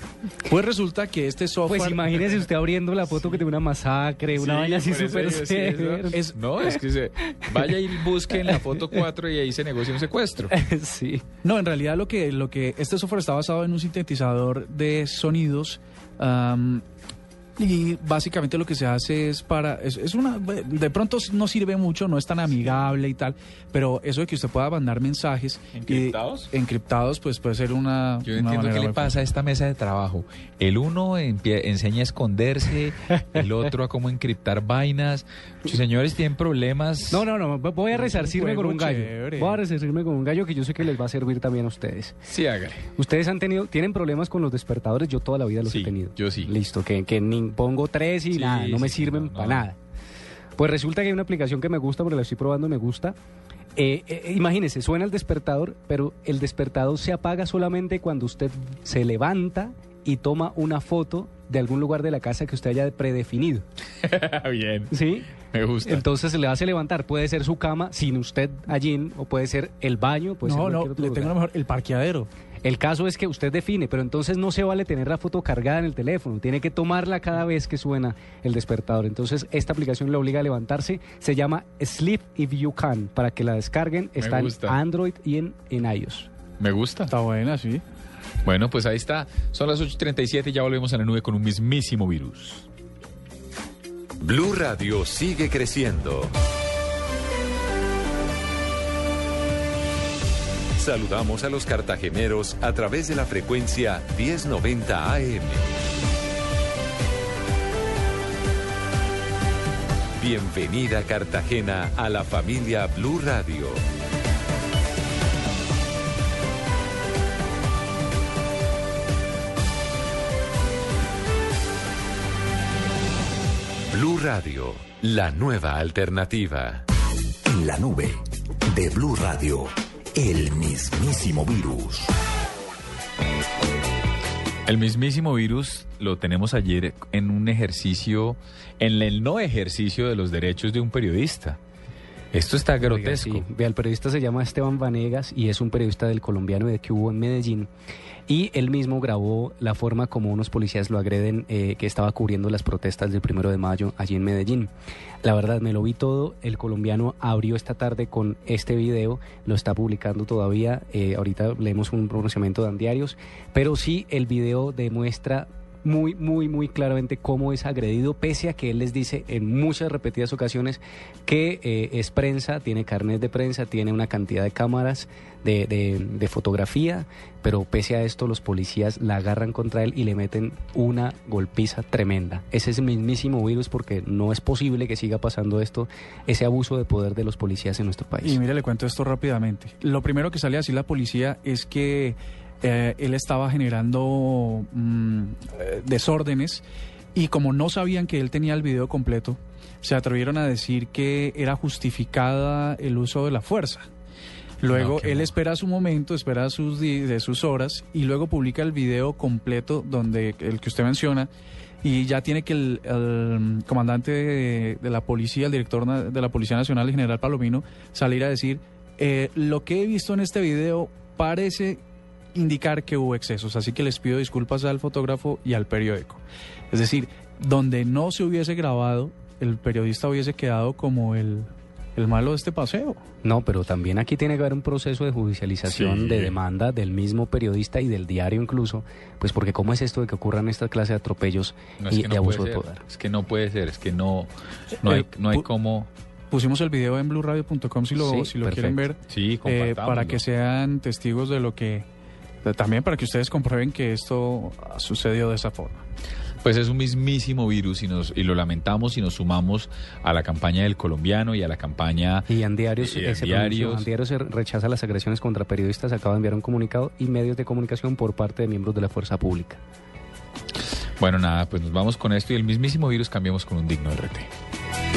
Pues resulta que este software... pues imagínese usted abriendo la foto que de una masacre, una Sí, vaina así súper. Es- No, es que se vaya y busque en la foto 4 y ahí se negocia un secuestro. sí. No, en realidad lo que, lo que este software está basado en un sintetizador de sonidos y básicamente lo que se hace es para, es, es una, de pronto no sirve mucho, no es tan amigable y tal, pero eso de que usted pueda mandar mensajes y- ¿Encriptados? encriptados, pues puede ser una. Yo una entiendo qué le pasa a esta mesa de trabajo. El uno empie- enseña a esconderse, el otro a cómo encriptar vainas. Muchos señores tienen problemas. No, no, no, voy a resarcirme con un gallo. chévere. Voy a resarcirme con un gallo que yo sé que les va a servir también a ustedes. Sí, hágale. Ustedes han tenido, tienen problemas con los despertadores, yo toda la vida los Sí, he tenido. yo sí. Listo, que, que ni pongo tres y Sí, nada, no me sí, sirven no, para no. nada. Pues resulta que hay una aplicación que me gusta, porque la estoy probando, me gusta. Eh, eh, imagínese, suena el despertador, pero el despertador se apaga solamente cuando usted se levanta y toma una foto de algún lugar de la casa que usted haya predefinido. Bien, ¿Sí? me gusta. Entonces se le hace levantar. Puede ser su cama sin usted allí, o puede ser el baño, puede ser no, no, cualquier otro le lugar. tengo lo mejor, el parqueadero. El caso es que usted define, pero entonces no se vale tener la foto cargada en el teléfono, tiene que tomarla cada vez que suena el despertador. Entonces esta aplicación le obliga a levantarse, se llama Sleep If You Can, para que la descarguen, está en. Android y en, en iOS. Me gusta. Está buena, sí. Bueno, pues ahí está. Son las 8.37 y ya volvemos a la nube con un mismísimo virus. Blue Radio sigue creciendo. Saludamos a los cartageneros a través de la frecuencia 1090 AM. Bienvenida Cartagena a la familia Blue Radio. Blue Radio, la nueva alternativa. En la nube de Blue Radio, el mismísimo virus. El mismísimo virus lo tenemos ayer en un ejercicio, en el no ejercicio de los derechos de un periodista. Esto está grotesco. Oiga, sí. Vea, el periodista se llama Esteban Vanegas y es un periodista del colombiano de que hubo en Medellín. Y él mismo grabó la forma como unos policías lo agreden, eh, que estaba cubriendo las protestas del primero de mayo allí en Medellín. La verdad, me lo vi todo. El colombiano abrió esta tarde con este video, lo está publicando todavía. eh, ahorita leemos un pronunciamiento de diarios, pero sí el video demuestra muy, muy, muy claramente cómo es agredido, pese a que él les dice en muchas repetidas ocasiones que eh, es prensa, tiene carnet de prensa, tiene una cantidad de cámaras de, de- de fotografía, pero pese a esto los policías la agarran contra él y le meten una golpiza tremenda. Ese es el mismísimo virus porque no es posible que siga pasando esto, ese abuso de poder de los policías en nuestro país. Y mire, le cuento esto rápidamente. Lo primero que sale a decir la policía es que eh, él estaba generando mm, eh, desórdenes y como no sabían que él tenía el video completo, se atrevieron a decir que era justificada el uso de la fuerza. Luego No, él espera su momento, espera sus de sus horas y luego publica el video completo donde el que usted menciona y ya tiene que el, el comandante de, de la policía, el director de la Policía Nacional, el general Palomino, salir a decir eh, lo que he visto en este video parece indicar que hubo excesos, así que les pido disculpas al fotógrafo y al periódico. Es decir, donde no se hubiese grabado, el periodista hubiese quedado como el, el malo de este paseo. No, pero también aquí tiene que haber un proceso de judicialización Sí. de demanda del mismo periodista y del diario incluso, pues porque cómo es esto de que ocurran esta clase de atropellos No, y de abuso de poder. Es que no puede ser, es que no, no hay, Eh, no hay cómo... Pusimos el video en blueradio.com si lo, Sí, si lo perfecto. quieren ver. Sí, eh, para que sean testigos de lo que... también para que ustedes comprueben que esto ha sucedido de esa forma. Pues es un mismísimo virus y, nos, y lo lamentamos y nos sumamos a la campaña del colombiano y a la campaña... Y en diarios, y eh, en se pronunció, diarios. en diarios se rechaza las agresiones contra periodistas, acaba de enviar un comunicado y medios de comunicación por parte de miembros de la fuerza pública. Bueno, nada, pues nos vamos con esto y el mismísimo virus cambiamos con un digno RT.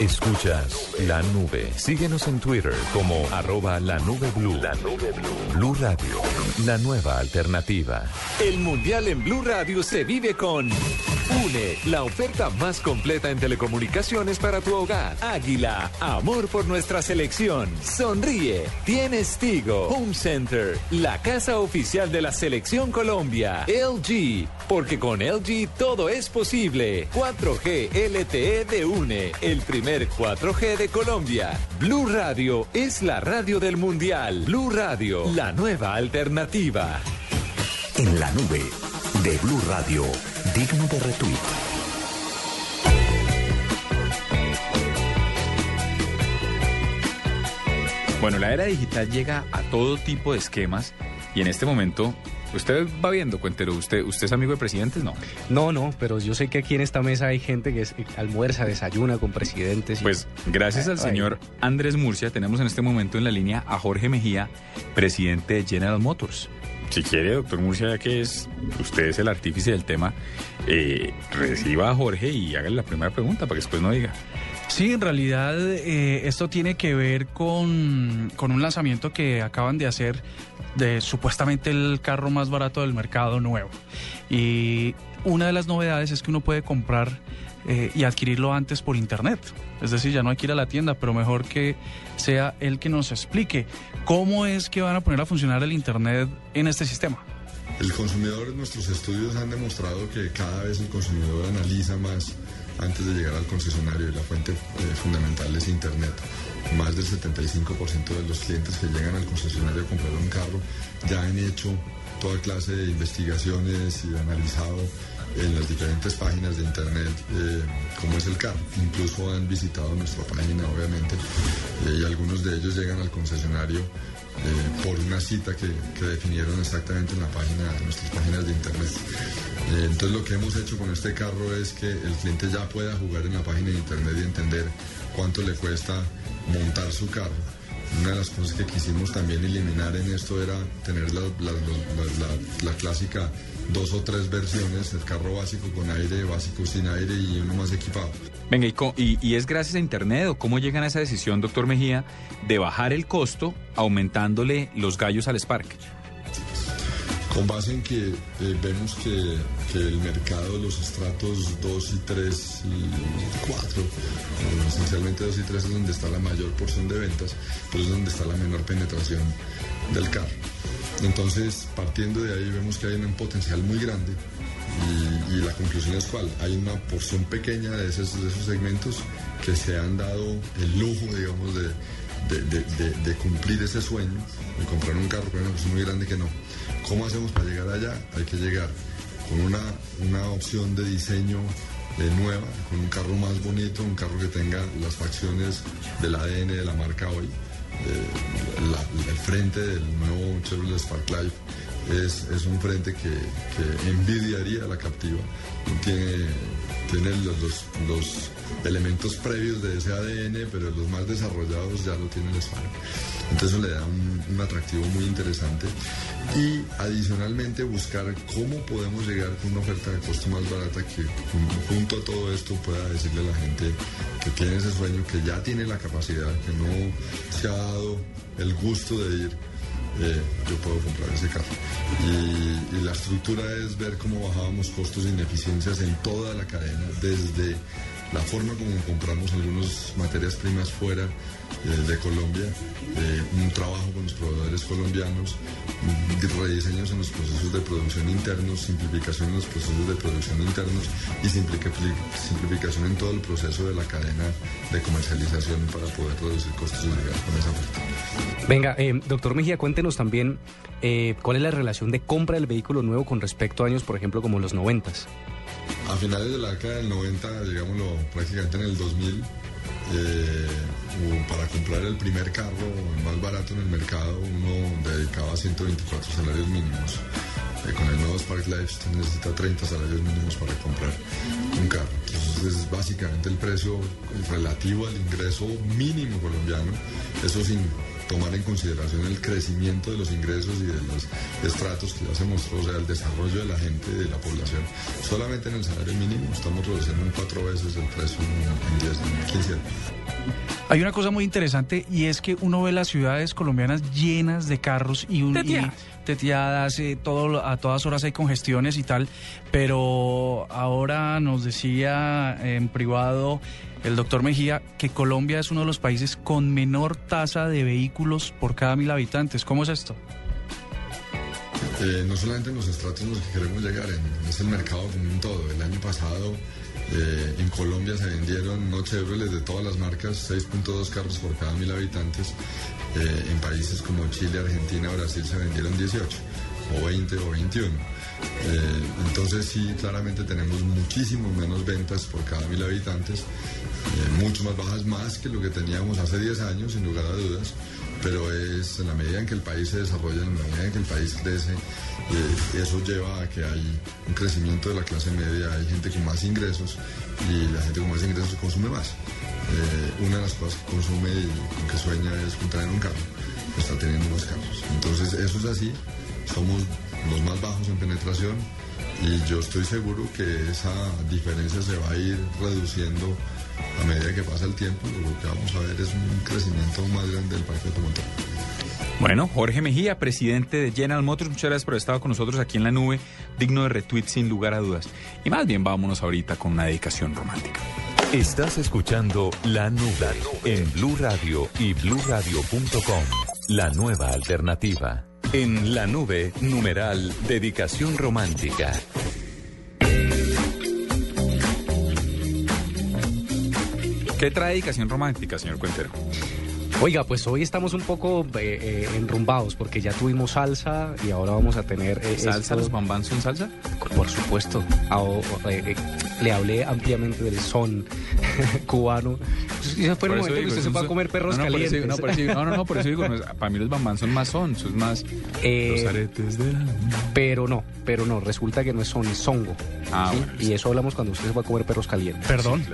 Escuchas la nube. Síguenos en Twitter como arroba la nube blue. La nube blue. Blue Radio. La nueva alternativa. El mundial en Blue Radio se vive con UNE, la oferta más completa en telecomunicaciones para tu hogar. Águila, amor por nuestra selección. Sonríe. Tienes Tigo. Home Center, la casa oficial de la selección Colombia. LG, porque con LG todo es posible. 4G LTE de UNE, el primer 4G de Colombia. Blue Radio es la radio del mundial. Blue Radio, la nueva alternativa. En la nube de Blue Radio, digno de retweet. Bueno, la era digital llega a todo tipo de esquemas y en este momento, usted va viendo, Cuentero, ¿usted, usted es amigo de presidentes? No. No, no, pero yo sé que aquí en esta mesa hay gente que es- almuerza, desayuna con presidentes. y- Pues gracias al Ay. señor Andrés Murcia tenemos en este momento en la línea a Jorge Mejía, presidente de General Motors. Si quiere, doctor Murcia, ya que es usted es el artífice del tema, eh, reciba a Jorge y hágale la primera pregunta para que después no diga. Sí, en realidad eh, esto tiene que ver con, con un lanzamiento que acaban de hacer de supuestamente el carro más barato del mercado nuevo. Y una de las novedades es que uno puede comprar eh, y adquirirlo antes por internet. Es decir, ya no hay que ir a la tienda, pero mejor que sea él que nos explique cómo es que van a poner a funcionar el internet en este sistema. El consumidor, nuestros estudios han demostrado que cada vez el consumidor analiza más antes de llegar al concesionario y la fuente eh, fundamental es Internet. Más del 75% de los clientes que llegan al concesionario a comprar un carro ya han hecho toda clase de investigaciones y analizado en las diferentes páginas de internet eh, cómo es el carro. Incluso han visitado nuestra página, obviamente, y algunos de ellos llegan al concesionario eh, por una cita que, definieron exactamente en la página, en nuestras páginas de internet. Eh, entonces lo que hemos hecho con este carro es que el cliente ya pueda jugar en la página de internet y entender cuánto le cuesta montar su carro. Una de las cosas que quisimos también eliminar en esto era tener la clásica dos o tres versiones, el carro básico con aire, básico sin aire y uno más equipado. Venga, ¿y, y- y es gracias a Internet o cómo llegan a esa decisión, doctor Mejía, de bajar el costo aumentándole los gallos al Spark? Con base en que eh, vemos que, que el mercado de los estratos 2 y 3 y 4, eh, esencialmente 2 y 3 es donde está la mayor porción de ventas, pero es donde está la menor penetración del carro. Entonces, partiendo de ahí vemos que hay un potencial muy grande y, la conclusión es cuál, hay una porción pequeña de esos, de esos segmentos que se han dado el lujo, digamos, de, de, cumplir ese sueño, de comprar un carro, pero porción muy grande que no. ¿Cómo hacemos para llegar allá? Hay que llegar con una, una opción de diseño eh, nueva, con un carro más bonito, un carro que tenga las facciones del ADN de la marca hoy. Eh, el frente del nuevo Chevrolet Spark Life es, es un frente que, envidiaría a la captiva. Tiene, tiene los, los- elementos previos de ese ADN, pero los más desarrollados ya lo tiene el Spark. Entonces eso le da un, un atractivo muy interesante. Y adicionalmente buscar cómo podemos llegar con una oferta de costo más barata que jun- junto a todo esto pueda decirle a la gente que tiene ese sueño, que ya tiene la capacidad, que no se ha dado el gusto de ir eh, yo puedo comprar ese carro. Y, y la estructura es ver cómo bajábamos costos e ineficiencias en toda la cadena, desde la forma como compramos algunas materias primas fuera eh, de Colombia, eh, un trabajo con los proveedores colombianos, rediseños en los procesos de producción internos, simplificación en los procesos de producción internos y simplificación en todo el proceso de la cadena de comercialización para poder reducir costos y llegar con esa oferta. Venga, eh, doctor Mejía, cuéntenos también eh, cuál es la relación de compra del vehículo nuevo con respecto a años, por ejemplo, como los noventas. A finales de la década del 90, digámoslo prácticamente en el 2000, eh, para comprar el primer carro más barato en el mercado, uno dedicaba 124 salarios mínimos. Eh, con el nuevo Spark Life usted necesita 30 salarios mínimos para comprar un carro. Entonces es básicamente el precio relativo al ingreso mínimo colombiano, eso sin tomar en consideración el crecimiento de los ingresos y de los estratos que ya se mostró, o sea, el desarrollo de la gente de la población. Solamente en el salario mínimo estamos reduciendo en cuatro veces el precio en 10, en 15 años. Hay una cosa muy interesante y es que uno ve las ciudades colombianas llenas de carros y, un, y Teteadas. eh, todo, a todas horas hay congestiones y tal, pero ahora nos decía en privado el doctor Mejía que Colombia es uno de los países con menor tasa de vehículos por cada mil habitantes. ¿Cómo es esto? Eh, no solamente en los estratos en los que queremos llegar, en, es el mercado como un todo. El año pasado eh, en Colombia se vendieron no Chevrolet de todas las marcas, 6.2 carros por cada mil habitantes. Eh, en países como Chile, Argentina, Brasil se vendieron 18 o 20 o 21. Eh, entonces sí, claramente tenemos muchísimo menos ventas por cada mil habitantes, mucho más bajas, más que lo que teníamos hace 10 años, sin lugar a dudas, pero es en la medida en que el país se desarrolla, en la medida en que el país crece, eh, eso lleva a que hay un crecimiento de la clase media, hay gente con más ingresos y la gente con más ingresos consume más. Eh, una de las cosas que consume y que sueña es con tener un carro, está teniendo más carros. Entonces eso es así, somos los más bajos en penetración y yo estoy seguro que esa diferencia se va a ir reduciendo a medida que pasa el tiempo. Lo que vamos a ver es un crecimiento más grande del parque automotor. Bueno, Jorge Mejía, presidente de General Motors, muchas gracias por haber estado con nosotros aquí en la nube, digno de retweet sin lugar a dudas. Y más bien vámonos ahorita con una dedicación romántica. Estás escuchando La Nube en Blue Radio y bluradio.com. La nueva alternativa. En La Nube, numeral Dedicación Romántica. ¿Qué trae dedicación romántica, señor Cuentero? Oiga, pues hoy estamos un poco eh, eh, enrumbados porque ya tuvimos salsa y ahora vamos a tener... eh, ¿Salsa? esto- ¿Los bambán son salsa? Por supuesto. Ah, eh, le hablé ampliamente del son cubano. Pues, Ese fue el momento que digo, usted es se va a son- comer perros no, no, calientes. digo, no, digo- no, no, no, por eso digo, para mí los bambán son más son, es más Eh, los aretes de la... Pero no, pero no, resulta que no es son, es songo. Ah, ¿sí? bueno. Y eso hablamos cuando usted se va a comer perros calientes. Perdón.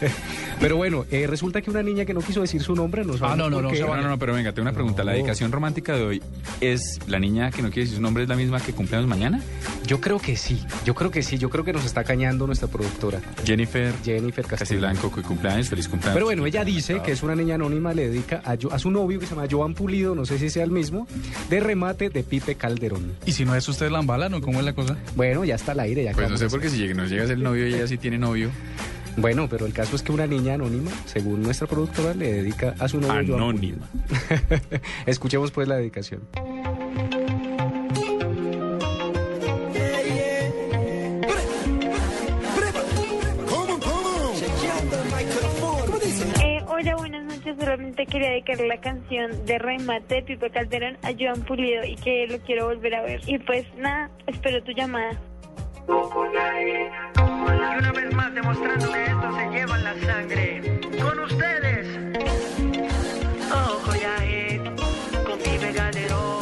pero bueno, eh, resulta que una niña que no quiso decir su nombre no Ah, no, no, no, No, no, no, pero venga, tengo una pregunta. ¿La dedicación romántica de hoy es la niña que no quiere decir su nombre es la misma que cumpleaños mañana? Yo creo que sí, yo creo que sí, yo creo que nos está cañando nuestra productora. Jennifer Jennifer Castillo. Casiblanco, que cumpleaños, feliz cumpleaños. Pero bueno, ella dice que es una niña anónima, le dedica a, su novio que se llama Joan Pulido, no sé si sea el mismo, de remate de Pipe Calderón. Y si no es usted la embala, ¿no? ¿Cómo es la cosa? Bueno, ya está al aire, ya Pues no sé de por qué si llega- nos llega a ser el novio y ella sí tiene novio. Bueno, pero el caso es que una niña anónima, según nuestra productora, le dedica a su novio Joan Anónima. Pulido. Escuchemos pues la dedicación. Noches. Solamente quería dedicarle la canción de Remate de Pipe Calderón a Joan Pulido y que lo quiero volver a ver. Y pues nada, espero tu llamada. Y una vez más demostrándole esto se llevan la sangre. Con ustedes. Ojo ya eh, con Pipe Calderón.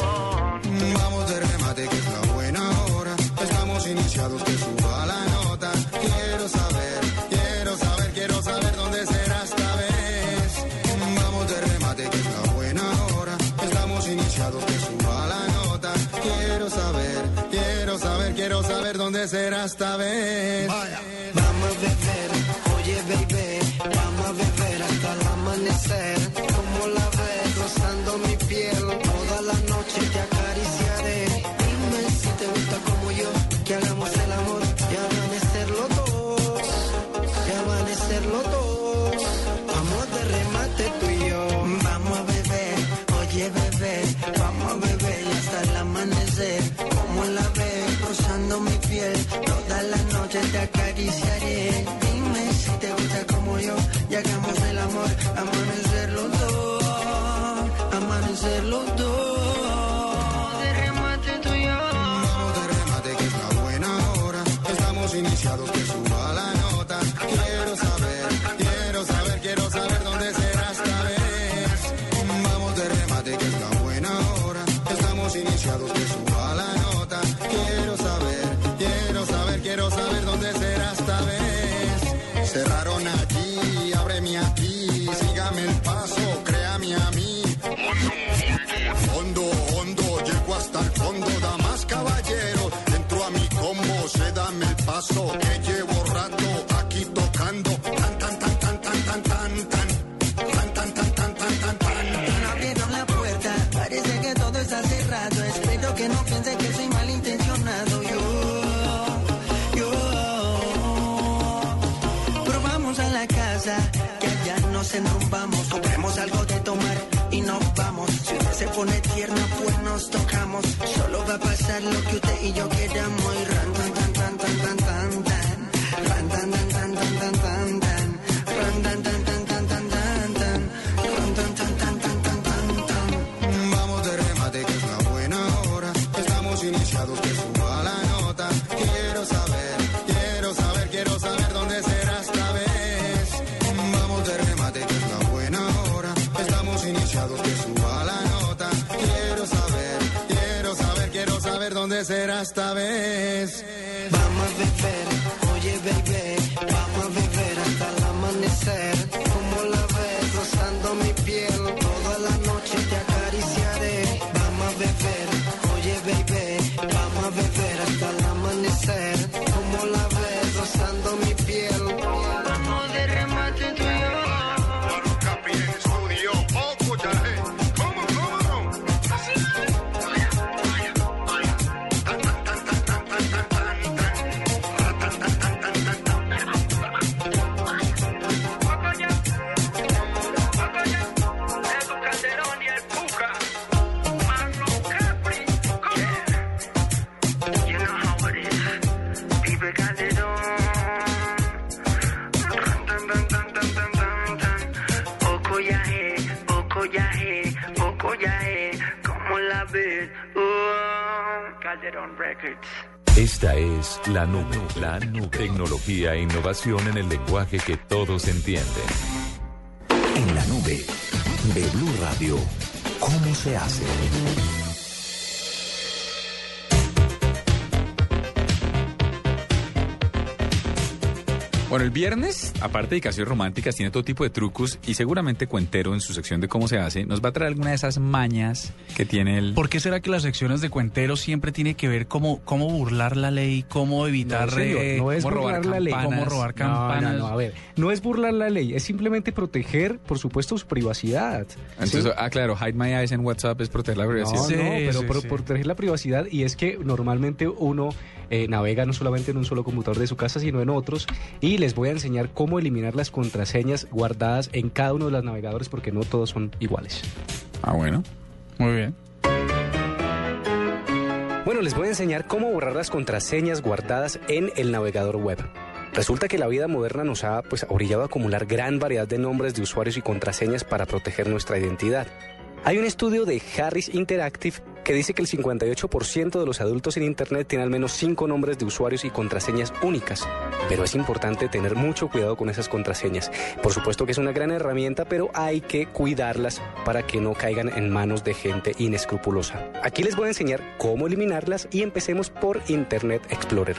Esta vez. Vamos pasar lo que usted y yo. La nube, la nube. Tecnología e innovación en el lenguaje que todos entienden. En la nube de Blue Radio, ¿cómo se hace? Bueno, el viernes, aparte de dedicaciones románticas, tiene todo tipo de trucos y seguramente Cuentero en su sección de cómo se hace nos va a traer alguna de esas mañas que tiene el... ¿Por qué será que las secciones de Cuentero siempre tiene que ver cómo, cómo burlar la ley, cómo evitar... No, eh, no es cómo burlar la ley. Cómo robar No, no, campanas. No, a ver, no es burlar la ley, es simplemente proteger, por supuesto, su privacidad. Entonces, ¿sí? ah, claro, Hide My Eyes en WhatsApp es proteger la No, privacidad. no, pero sí, sí. proteger la privacidad y es que normalmente uno eh, navega no solamente en un solo computador de su casa, sino en otros y les voy a enseñar cómo eliminar las contraseñas guardadas en cada uno de los navegadores porque no todos son iguales. Ah, bueno. Muy bien. Bueno, les voy a enseñar cómo borrar las contraseñas guardadas en el navegador web. Resulta que la vida moderna nos ha pues, orillado a acumular gran variedad de nombres de usuarios y contraseñas para proteger nuestra identidad. Hay un estudio de Harris Interactive que dice que el 58% de los adultos en Internet tiene al menos 5 nombres de usuarios y contraseñas únicas. Pero es importante tener mucho cuidado con esas contraseñas. Por supuesto que es una gran herramienta, pero hay que cuidarlas para que no caigan en manos de gente inescrupulosa. Aquí les voy a enseñar cómo eliminarlas y empecemos por Internet Explorer.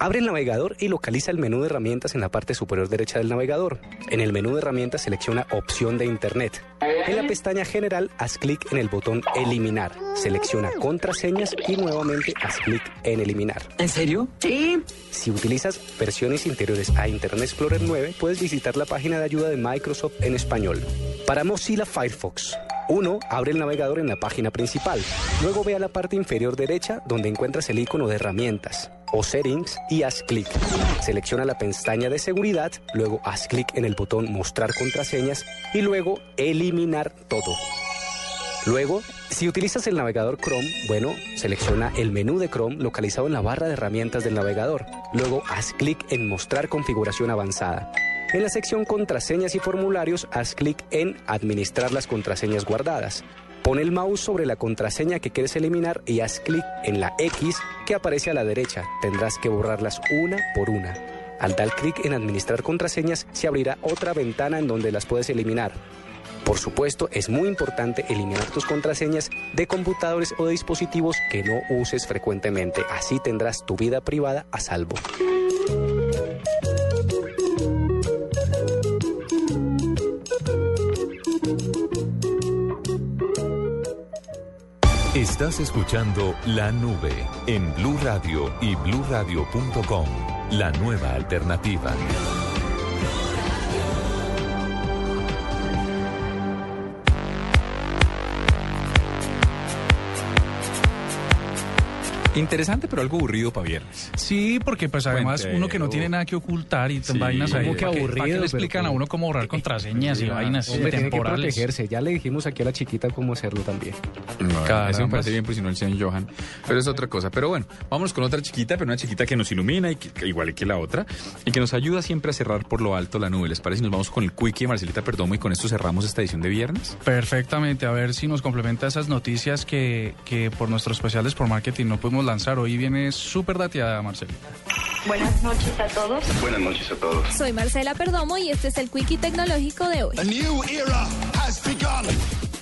Abre el navegador y localiza el menú de herramientas en la parte superior derecha del navegador. En el menú de herramientas selecciona Opción de Internet. En la pestaña General haz clic en el botón Eliminar. Selecciona Contraseñas y nuevamente haz clic en Eliminar. ¿En serio? Sí. Si utilizas versiones interiores a Internet Explorer 9, puedes visitar la página de ayuda de Microsoft en español. Para Mozilla Firefox, 1. Abre el navegador en la página principal. Luego ve a la parte inferior derecha donde encuentras el icono de herramientas o settings y haz clic. Selecciona la pestaña de seguridad, luego haz clic en el botón mostrar contraseñas y luego eliminar todo. Luego, si utilizas el navegador Chrome, bueno, selecciona el menú de Chrome localizado en la barra de herramientas del navegador. Luego, haz clic en Mostrar configuración avanzada. En la sección Contraseñas y formularios, haz clic en Administrar las contraseñas guardadas. Pon el mouse sobre la contraseña que quieres eliminar y haz clic en la X que aparece a la derecha. Tendrás que borrarlas una por una. Al dar clic en Administrar contraseñas, se abrirá otra ventana en donde las puedes eliminar. Por supuesto, es muy importante eliminar tus contraseñas de computadores o de dispositivos que no uses frecuentemente. Así tendrás tu vida privada a salvo. Estás escuchando La Nube en Blue Radio y bluradio.com. La nueva alternativa. Interesante, pero algo aburrido para viernes. Sí, porque pues además uno que no tiene nada que ocultar y Sí, vainas ahí. ¿cómo que ¿para qué- aburrido? ¿Para qué le Pero explican a uno cómo borrar contraseñas y vainas Hombre, tiene que temporales? protegerse. Ya le dijimos aquí a la chiquita cómo hacerlo también. Caramba. Eso me parece bien, pues si no el señor Johan. Pero es otra cosa. Pero bueno, vámonos con otra chiquita, pero una chiquita que nos ilumina, y que, igual que la otra, y que nos ayuda siempre a cerrar por lo alto la nube. ¿Les parece? si Nos vamos con el Quickie de Marcelita Perdomo y con esto cerramos esta edición de viernes. Perfectamente, a ver si nos complementa esas noticias que, que por nuestros especiales por marketing no pudimos lanzar. Hoy viene súper dateada, Marcelita. Buenas noches a todos. Buenas noches a todos. Soy Marcela Perdomo y este es el Quickie Tecnológico de hoy.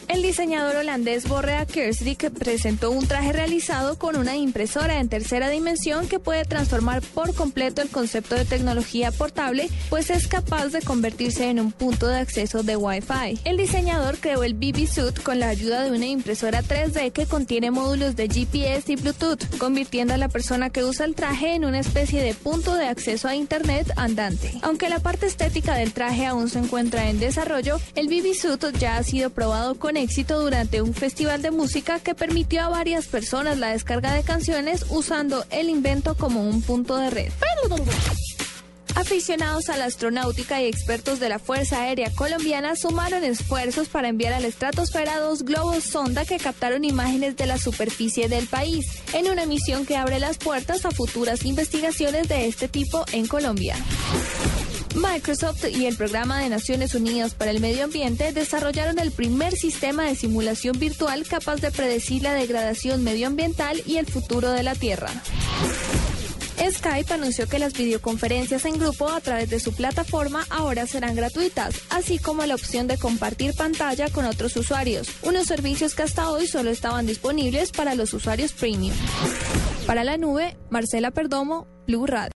El diseñador holandés Borrea Kersdik presentó un traje realizado con una impresora en tercera dimensión que puede transformar por completo el concepto de tecnología portable, pues es capaz de convertirse en un punto de acceso de Wi-Fi. El diseñador creó el BB Suit con la ayuda de una impresora 3D que contiene módulos de GPS y Bluetooth, convirtiendo a la persona que usa el traje en una especie de punto de acceso a Internet andante. Aunque la parte estética del traje aún se encuentra en desarrollo, el BB Suit ya ha sido probado éxito durante un festival de música que permitió a varias personas la descarga de canciones usando el invento como un punto de red. Aficionados a la astronáutica y expertos de la Fuerza Aérea Colombiana sumaron esfuerzos para enviar a la estratosfera dos globos sonda que captaron imágenes de la superficie del país, en una misión que abre las puertas a futuras investigaciones de este tipo en Colombia. Microsoft y el Programa de Naciones Unidas para el Medio Ambiente desarrollaron el primer sistema de simulación virtual capaz de predecir la degradación medioambiental y el futuro de la Tierra. Skype anunció que las videoconferencias en grupo a través de su plataforma ahora serán gratuitas, así como la opción de compartir pantalla con otros usuarios, unos servicios que hasta hoy solo estaban disponibles para los usuarios premium. Para la nube, Marcela Perdomo, Blue Radio.